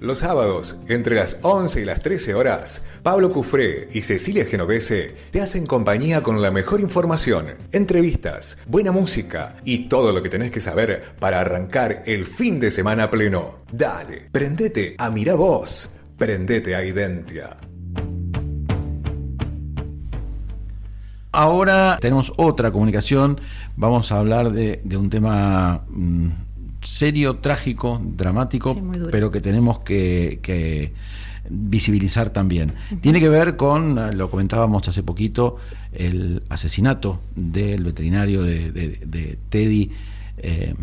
Los sábados, entre las 11 y las 13 horas, Pablo Cufré y Cecilia Genovese te hacen compañía con la mejor información, entrevistas, buena música y todo lo que tenés que saber para arrancar el fin de semana pleno. Dale, prendete a Mira Vos, prendete a Identia. Ahora tenemos otra comunicación, vamos a hablar de, un tema... Mm, serio, trágico, dramático, pero que tenemos que, visibilizar también. Tiene que ver con, lo comentábamos hace poquito, el asesinato del veterinario de, Teddy eh,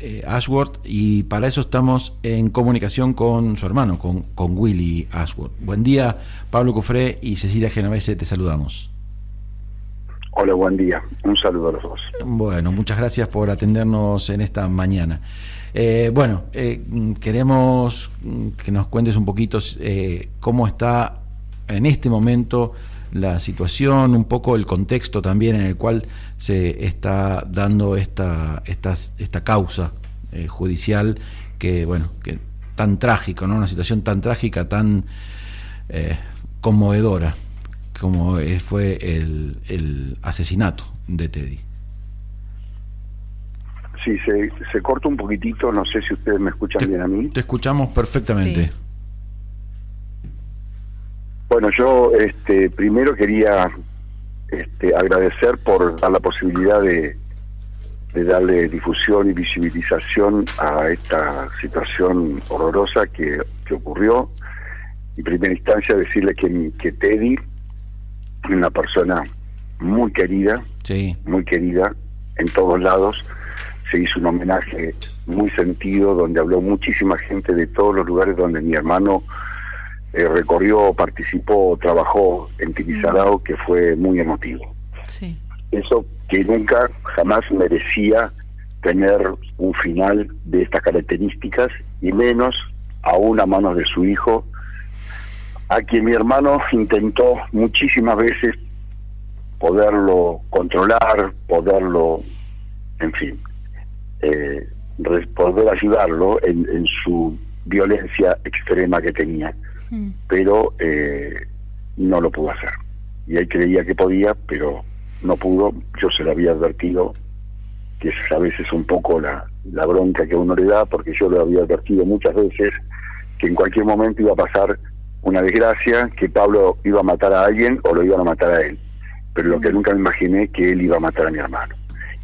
eh, Ashworth y para eso estamos en comunicación con su hermano, con, con Willy Ashworth. Buen día, Pablo Cofré y Cecilia Genovese, te saludamos. Hola, buen día. Un saludo a los dos. Bueno, muchas gracias por atendernos en esta mañana. Eh, bueno, eh, queremos que nos cuentes un poquito eh, cómo está en este momento la situación, un poco el contexto también en el cual se está dando esta, esta, esta causa judicial que, bueno, que tan trágico, ¿no? Una situación tan trágica, tan conmovedora como fue el, el asesinato de Teddy. Sí, se, se corta un poquitito, no sé si ustedes me escuchan bien a mí. Te escuchamos perfectamente. Bueno, yo este, primero quería este, agradecer por dar la posibilidad de, de darle difusión y visibilización a esta situación horrorosa que, que ocurrió. En primera instancia decirle que, que Teddy una persona muy querida, sí. muy querida en todos lados. Se hizo un homenaje muy sentido donde habló muchísima gente de todos los lugares donde mi hermano eh, recorrió, participó, trabajó en Tibizarao, mm. que fue muy emotivo. Sí. Eso que nunca, jamás merecía tener un final de estas características y menos aún a manos de su hijo, a quien mi hermano intentó muchísimas veces poderlo controlar, poderlo, en fin, eh, poder ayudarlo en, su violencia extrema que tenía, mm. pero eh, no lo pudo hacer. Y él creía que podía, pero no pudo. Yo se lo había advertido, que es a veces un poco la, la bronca que uno le da, porque yo lo había advertido muchas veces que en cualquier momento iba a pasar una desgracia que Pablo iba a matar a alguien o lo iban a matar a él. Pero lo que mm. nunca me imaginé que él iba a matar a mi hermano.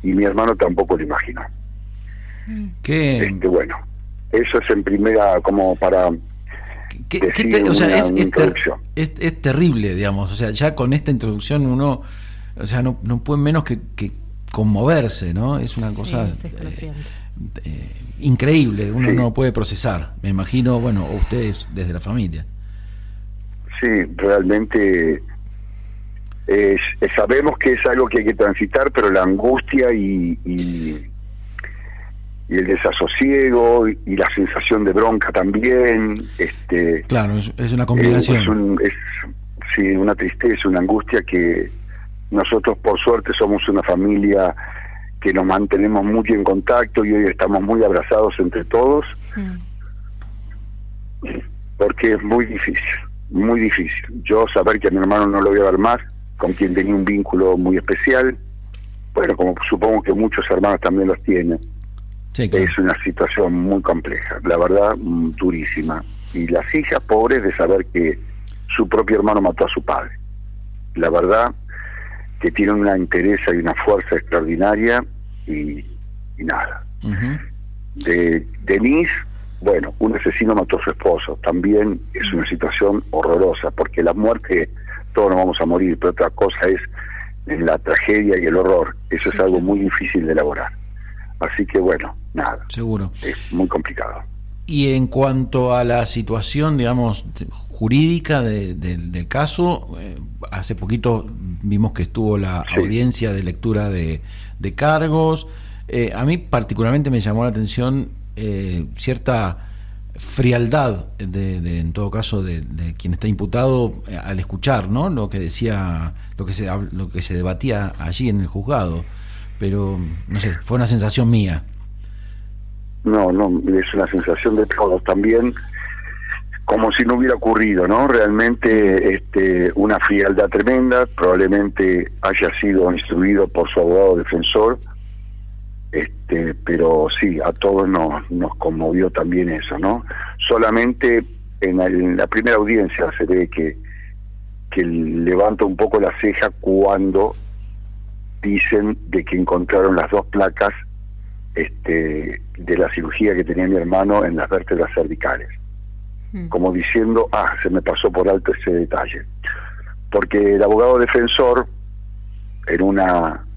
Y mi hermano tampoco lo imaginó. Mm. ¿Qué? Este, bueno, eso es en primera como para... ¿Qué, o sea, es, es, terrible, digamos. O sea, ya con esta introducción uno, o sea, no, no puede menos que, conmoverse, ¿no? Es una cosa eh, eh, increíble, uno no puede procesar. Me imagino, bueno, ustedes desde la familia. Sí, realmente sabemos que es algo que hay que transitar, pero la angustia y, y, el desasosiego y, la sensación de bronca también. Este, claro, es, una combinación. Es, sí, una tristeza, una angustia que nosotros por suerte somos una familia que nos mantenemos mucho en contacto y hoy estamos muy abrazados entre todos, mm. porque es muy difícil muy difícil. Yo saber que a mi hermano no lo voy a ver más, con quien tenía un vínculo muy especial, bueno, como supongo que muchos hermanos también los tienen, es una situación muy compleja, la verdad, mm, durísima. Y las hijas pobres de saber que su propio hermano mató a su padre. La verdad que tienen una interés y una fuerza extraordinaria y, nada. De Denise bueno, un asesino mató a su esposo. También es una situación horrorosa, porque la muerte, todos nos vamos a morir, pero otra cosa es la tragedia y el horror. Eso es algo muy difícil de elaborar. Así que bueno, nada. Seguro. Es muy complicado. Y en cuanto a la situación, digamos, jurídica del caso, eh, hace poquito vimos que estuvo la audiencia de lectura de, cargos. Eh, a mí particularmente me llamó la atención eh, cierta frialdad de, en todo caso de, quien está imputado eh, al escuchar no lo que decía lo que se lo que se debatía allí en el juzgado. Pero no sé fue una sensación mía. No no es una sensación de todos. También como si no hubiera ocurrido, ¿no? Realmente este, una frialdad tremenda, probablemente haya sido instruido por su abogado defensor, este, pero sí, a todos nos, nos conmovió también eso, ¿no? Solamente en la, primera audiencia se ve que, que levanta un poco la ceja cuando dicen de que encontraron las dos placas este, de la cirugía que tenía mi hermano en las vértebras cervicales. Hmm. Como diciendo, ah, se me pasó por alto ese detalle. Porque el abogado defensor, en una,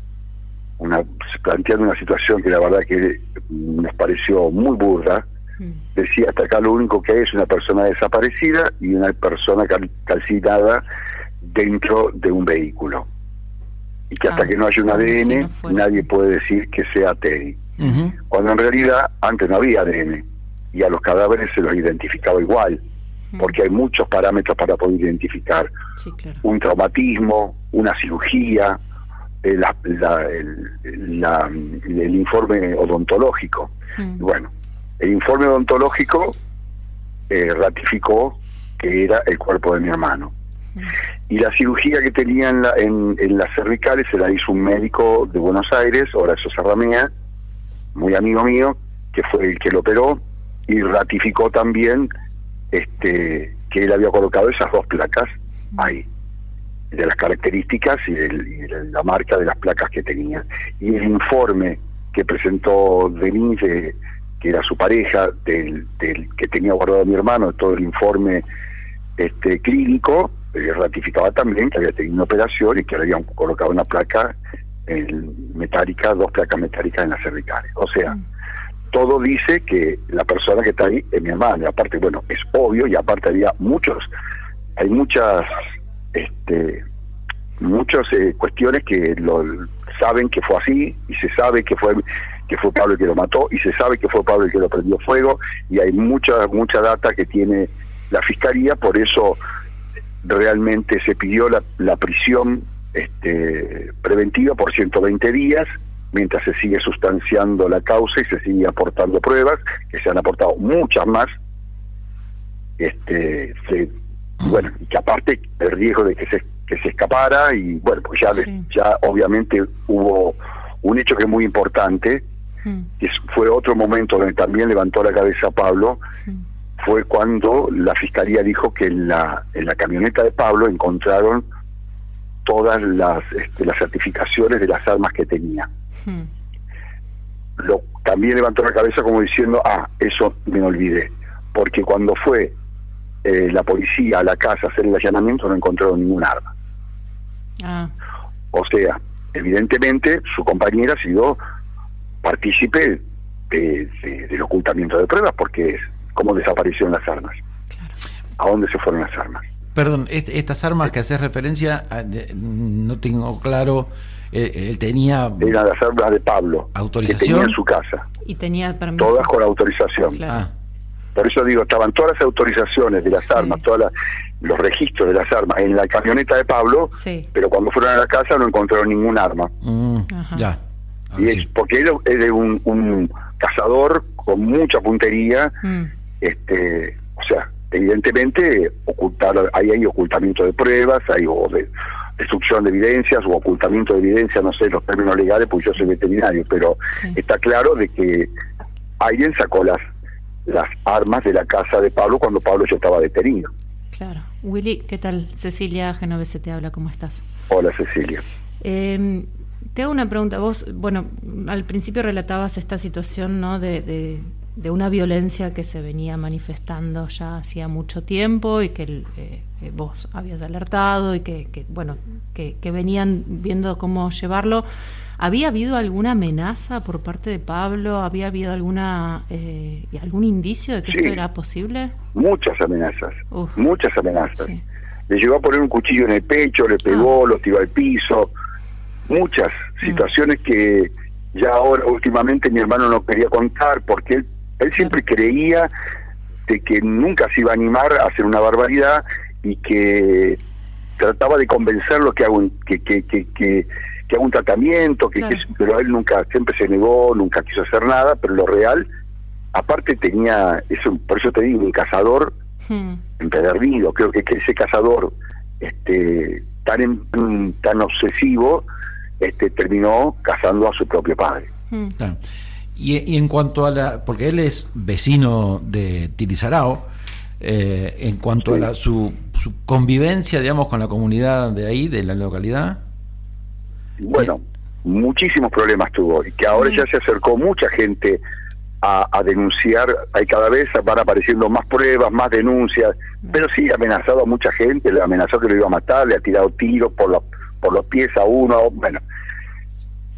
una planteando una situación que la verdad que nos pareció muy burda, hmm. decía hasta acá lo único que hay es una persona desaparecida y una persona calcinada dentro de un vehículo. Y que hasta ah, que no haya un ADN, nadie puede decir que sea Teddy cuando en realidad antes no había ADN y a los cadáveres se los identificaba igual, porque hay muchos parámetros para poder identificar un traumatismo, una cirugía, eh, el, informe odontológico. Bueno, el informe odontológico eh, ratificó que era el cuerpo de mi hermano. Y la cirugía que tenía en, en, en, las cervicales se la hizo un médico de Buenos Aires, Horacio Serramea, muy amigo mío, que fue el que lo operó y ratificó también este que él había colocado esas dos placas ahí, de las características y, de la marca de las placas que tenía. Y el informe que presentó Denise, que era su pareja, del, que tenía guardado mi hermano, todo el informe este clínico, eh, ratificaba también que había tenido una operación y que le habían colocado una placa metálica, dos placas metálicas en las cervicales. O sea, mm. todo dice que la persona que está ahí es mi hermana. Y aparte, bueno, es obvio y aparte había muchos, hay muchas, este, muchas eh, cuestiones que lo saben que fue así y se sabe que fue que fue Pablo el que lo mató y se sabe que fue Pablo el que lo prendió fuego y hay mucha mucha data que tiene la fiscalía por eso realmente se pidió la, la prisión este, preventiva por 120 días, mientras se sigue sustanciando la causa y se sigue aportando pruebas, que se han aportado muchas más, este, bueno, y que aparte el riesgo de que se, que se escapara, y bueno, pues ya, ya obviamente hubo un hecho que es muy importante, hmm. que fue otro momento donde también levantó la cabeza Pablo, hmm. fue cuando la fiscalía dijo que en la, en la camioneta de Pablo encontraron todas las, este, las certificaciones de las armas que tenía. Hmm. Lo, también levantó la cabeza como diciendo, ah, eso me olvidé, porque cuando fue eh, la policía a la casa a hacer el allanamiento no encontraron ningún arma. Ah. O sea, evidentemente su compañera ha sido partícipe del ocultamiento de pruebas, porque es cómo desaparecieron las armas. ¿A dónde se fueron las armas? Perdón, estas armas que haces referencia, no tengo claro, él, tenía... Eran las armas de Pablo. ¿Autorización? Que tenía en su casa. Y tenía permiso. Todas con autorización. Ah. Por eso digo, estaban todas las autorizaciones de las armas, todos los registros de las armas en la camioneta de Pablo, pero cuando fueron a la casa no encontraron ningún arma. Mm, ya. Y es porque él es un, un, cazador con mucha puntería, mm. este, o sea, evidentemente ocultar, ahí hay ocultamiento de pruebas, hay o de, destrucción de evidencias o ocultamiento de evidencias, no sé los términos legales, pues yo soy veterinario, pero está claro de que alguien sacó las las armas de la casa de Pablo cuando Pablo ya estaba detenido. Claro. Willy, ¿qué tal? Cecilia Genovese te habla, ¿cómo estás? Hola Cecilia. Eh, te hago una pregunta. Vos, bueno, al principio relatabas esta situación, ¿no? de de una violencia que se venía manifestando ya hacía mucho tiempo y que eh, eh, vos habías alertado y que, bueno que, venían viendo cómo llevarlo había habido alguna amenaza por parte de Pablo había habido alguna eh, algún indicio de que esto era posible muchas amenazas muchas amenazas. le llegó a poner un cuchillo en el pecho le pegó ah. lo tiró al piso. Muchas mm. situaciones que ya ahora últimamente mi hermano no quería contar porque él él siempre creía de que nunca se iba a animar a hacer una barbaridad y que trataba de convencerlo que, que, que, que, haga un tratamiento, que, pero él nunca, siempre se negó, nunca quiso hacer nada, pero lo real, aparte tenía, eso, por eso te digo, un cazador hmm. empedernido. Creo que, que ese cazador este, tan, tan obsesivo este, terminó cazando a su propio padre. Hmm. Y, en cuanto a la, porque él es vecino de Tilizarao, eh, en cuanto a la, su, su, convivencia, digamos, con la comunidad de ahí, de la localidad. Bueno, muchísimos problemas tuvo y que ahora ya se acercó mucha gente a, denunciar, hay cada vez van apareciendo más pruebas, más denuncias, pero sí ha amenazado a mucha gente, le amenazó que lo iba a matar, le ha tirado tiros por los, por los pies a uno, bueno,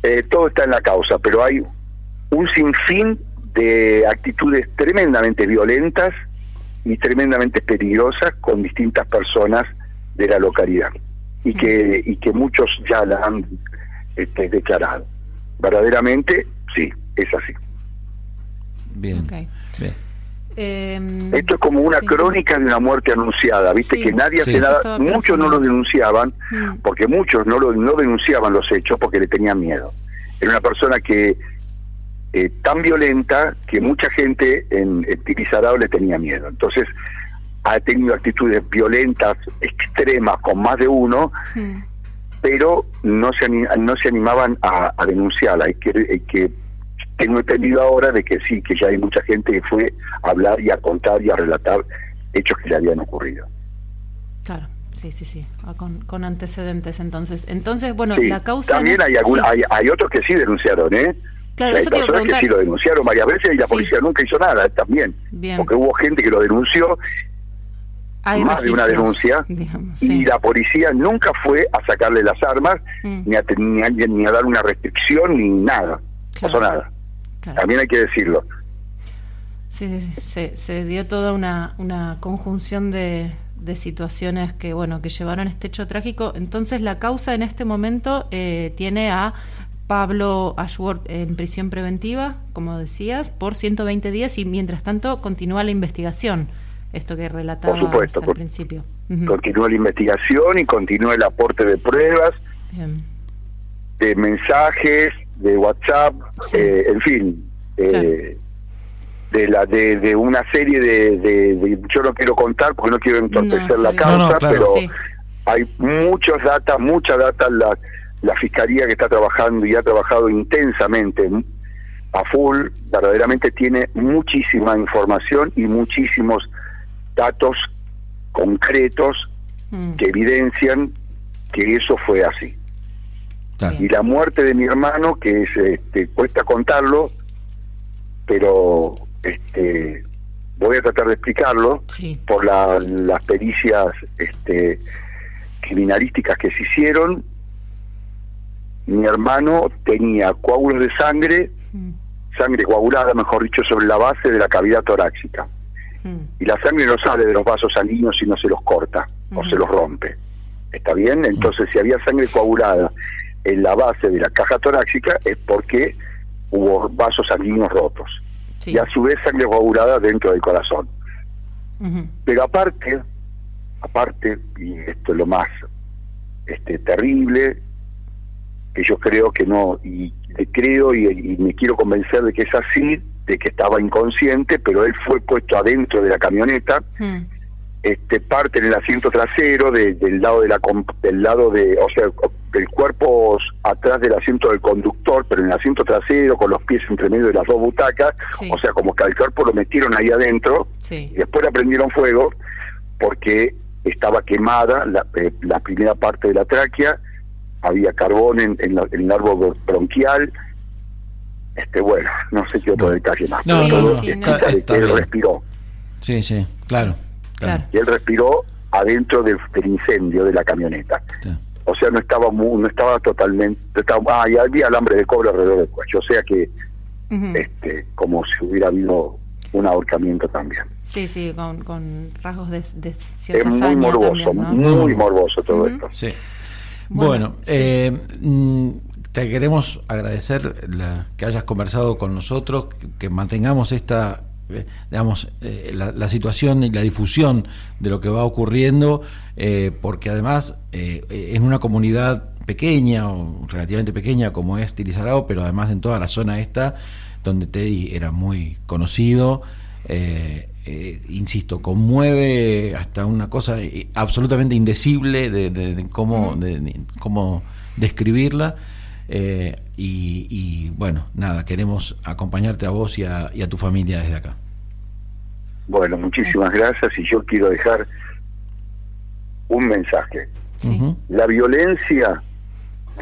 eh, todo está en la causa, pero hay un sinfín de actitudes tremendamente violentas y tremendamente peligrosas con distintas personas de la localidad y que y que muchos ya la han este, declarado. Verdaderamente, sí, es así. Bien. Em, Esto es como una crónica de una muerte anunciada, viste que nadie hace nada, muchos no lo denunciaban, mm. porque muchos no lo no denunciaban los hechos porque le tenían miedo. Era una persona que eh, tan violenta que mucha gente en, en le tenía miedo. Entonces ha tenido actitudes violentas extremas con más de uno, mm. pero no se no se animaban a, a denunciarla. Hay que, hay que tengo entendido ahora de que sí, que ya hay mucha gente que fue a hablar y a contar y a relatar hechos que le habían ocurrido. Claro. Sí, sí, sí, ah, con, antecedentes entonces. Entonces, bueno, la causa... También hay, hay, otros que sí denunciaron, ¿eh? Claro, hay personas que sí lo denunciaron varias veces y la policía nunca hizo nada también. Porque hubo gente que lo denunció, más de una denuncia, y la policía nunca fue a sacarle las armas, mm. ni, a, ni, a, dar una restricción, ni nada. No pasó nada. También hay que decirlo. Sí, se, se dio toda una, una conjunción de, de, situaciones que, bueno, que llevaron a este hecho trágico. Entonces, la causa en este momento eh, tiene a Pablo Ashworth en prisión preventiva, como decías, por 120 días y mientras tanto continúa la investigación. Esto que relataba al principio. Continúa la investigación y continúa el aporte de pruebas, de mensajes, de WhatsApp, eh, en fin, eh, de la de, de, una serie de, yo no quiero contar porque no quiero entorpecer la causa, pero hay muchos data, mucha data la, la fiscalía que está trabajando y ha trabajado intensamente a full, verdaderamente tiene muchísima información y muchísimos datos concretos mm. que evidencian que eso fue así. Y la muerte de mi hermano, que es, este, cuesta contarlo, pero este, voy a tratar de explicarlo por las pericias este, criminalísticas que se hicieron. Mi hermano tenía coágulos de sangre, mm. sangre coagulada, mejor dicho, sobre la base de la cavidad torácica. Y la sangre no sale de los vasos sanguíneos si no se los corta o se los rompe. ¿Está bien? Entonces, si había sangre coagulada en la base de la caja torácica es porque hubo vasos sanguíneos rotos. Y a su vez sangre coagulada dentro del corazón. Pero aparte, aparte, y esto es lo más este terrible, que yo creo que no, y creo y, me quiero convencer de que es así, de que estaba inconsciente, pero él fue puesto adentro de la camioneta, este parte en el asiento trasero, del lado de la del lado de, o sea, el cuerpo atrás del asiento del conductor, pero en el asiento trasero, con los pies entre medio de las dos butacas, o sea, como que al cuerpo lo metieron ahí adentro, y después le prendieron fuego, porque estaba quemada la, eh, la, primera parte de la tráquea, había carbón en, en, el árbol bronquial, este bueno, no sé qué otro detalle más, pero que él respiró. Sí, sí, claro. claro. Y él respiró adentro del, incendio de la camioneta o sea, no estaba no estaba totalmente, estaba, ah, y había alambre de cobre alrededor del cuello, o sea que, este, como si hubiera habido un ahorcamiento también. Sí, sí, con, rasgos de, de Es muy morboso, muy morboso todo esto. Sí. Bueno, eh, mm, te queremos agradecer la, que hayas conversado con nosotros, que mantengamos esta eh, digamos, eh, la, situación y la difusión de lo que va ocurriendo, eh, porque además en una comunidad pequeña o relativamente pequeña como es Tilizarao, pero además en toda la zona esta, donde Teddy era muy conocido, insisto, conmueve hasta una cosa absolutamente indecible de, cómo, de, cómo describirla. Y, bueno, nada, queremos acompañarte a vos y a, tu familia desde acá. Bueno, muchísimas gracias y yo quiero dejar un mensaje. La violencia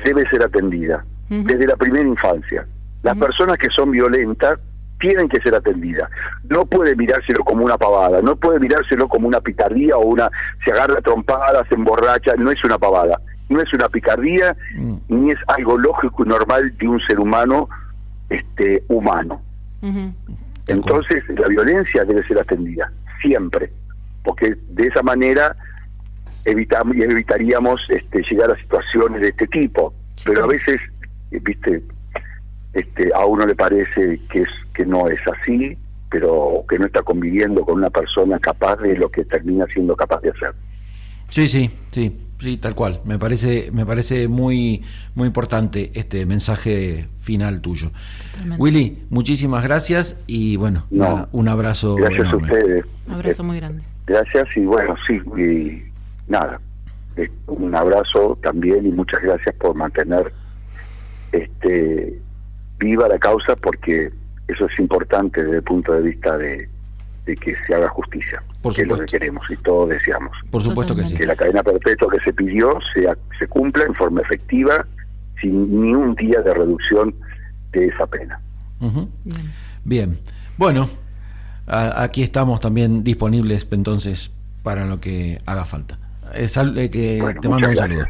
debe ser atendida desde la primera infancia. Las personas que son violentas tienen que ser atendidas. No puede mirárselo como una pavada, no puede mirárselo como una picardía o una se agarra trompadas, se emborracha, no es una pavada, no es una picardía mm. ni es algo lógico y normal de un ser humano este humano. Entonces, la violencia debe ser atendida siempre, porque de esa manera evitamos y evitaríamos este, llegar a situaciones de este tipo. Pero a veces, eh, viste, este, a uno le parece que es que no es así, pero que no está conviviendo con una persona capaz de lo que termina siendo capaz de hacer. Sí, sí, sí, sí, tal cual. Me parece, me parece muy, muy importante este mensaje final tuyo. Willy, muchísimas gracias y bueno, un abrazo. Gracias a ustedes. Un abrazo muy grande. Gracias y bueno, sí, y nada, un abrazo también y muchas gracias por mantener este viva la causa porque eso es importante desde el punto de vista de, que se haga justicia, por que es lo que queremos y todos deseamos. Por supuesto que sí. Que la cadena perpetua que se pidió sea, se cumpla en forma efectiva, sin ni un día de reducción de esa pena. Bien. Bueno, aquí estamos también disponibles entonces para lo que haga falta. Eh, que te mando un saludo.